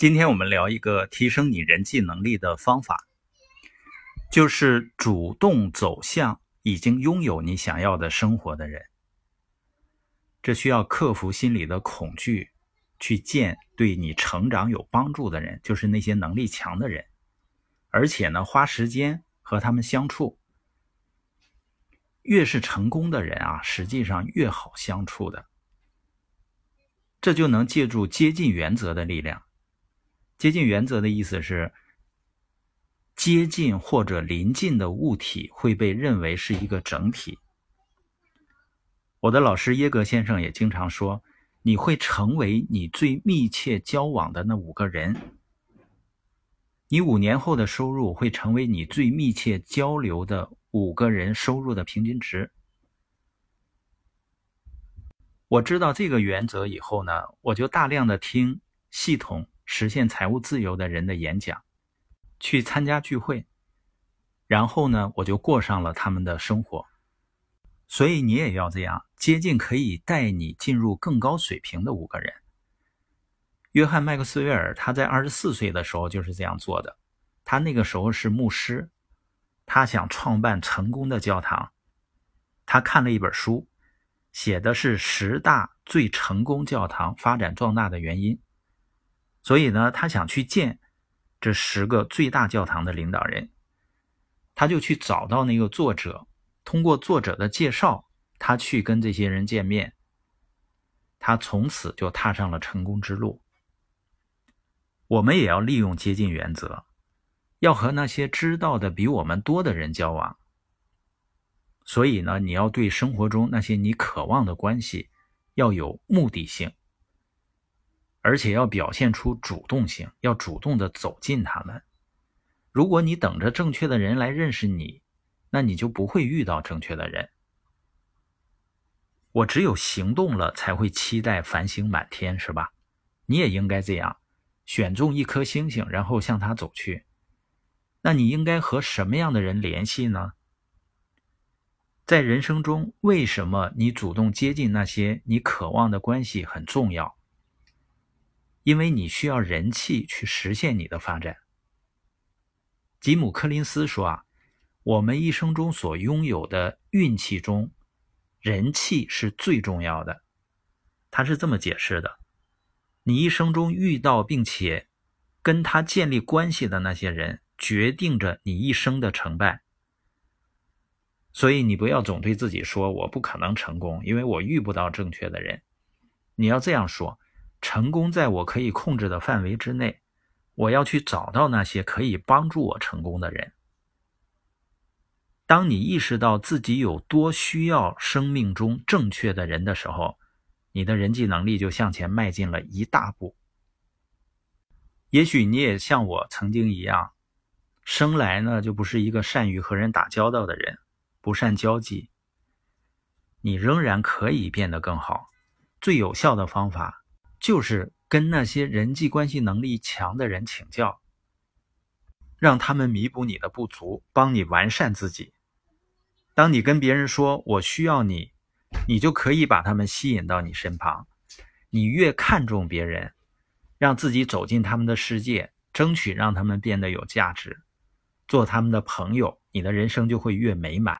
今天我们聊一个提升你人际能力的方法，就是主动走向已经拥有你想要的生活的人。这需要克服心理的恐惧，去见对你成长有帮助的人，就是那些能力强的人，而且呢，花时间和他们相处。越是成功的人啊，实际上越好相处的。这就能借助接近原则的力量。接近原则的意思是，接近或者临近的物体会被认为是一个整体。我的老师耶格先生也经常说，你会成为你最密切交往的那五个人。你五年后的收入会成为你最密切交流的五个人收入的平均值。我知道这个原则以后呢，我就大量的听系统。实现财务自由的人的演讲，去参加聚会，然后呢，我就过上了他们的生活。所以你也要这样接近可以带你进入更高水平的五个人。约翰·麦克斯韦尔他在二十四岁的时候就是这样做的。他那个时候是牧师，他想创办成功的教堂。他看了一本书，写的是十大最成功教堂发展壮大的原因。所以呢，他想去见这十个最大教堂的领导人，他就去找到那个作者，通过作者的介绍，他去跟这些人见面，他从此就踏上了成功之路。我们也要利用接近原则，要和那些知道的比我们多的人交往。所以呢，你要对生活中那些你渴望的关系要有目的性。而且要表现出主动性，要主动的走进他们。如果你等着正确的人来认识你，那你就不会遇到正确的人。我只有行动了，才会期待繁星满天，是吧？你也应该这样，选中一颗星星，然后向他走去。那你应该和什么样的人联系呢？在人生中，为什么你主动接近那些你渴望的关系很重要？因为你需要人气去实现你的发展。吉姆·柯林斯说：“啊，我们一生中所拥有的运气中，人气是最重要的。”他是这么解释的：你一生中遇到并且跟他建立关系的那些人，决定着你一生的成败。所以你不要总对自己说：“我不可能成功，因为我遇不到正确的人。”你要这样说。成功在我可以控制的范围之内，我要去找到那些可以帮助我成功的人。当你意识到自己有多需要生命中正确的人的时候，你的人际能力就向前迈进了一大步。也许你也像我曾经一样，生来呢就不是一个善于和人打交道的人，不善交际。你仍然可以变得更好。最有效的方法。就是跟那些人际关系能力强的人请教，让他们弥补你的不足，帮你完善自己。当你跟别人说“我需要你”，你就可以把他们吸引到你身旁。你越看重别人，让自己走进他们的世界，争取让他们变得有价值，做他们的朋友，你的人生就会越美满。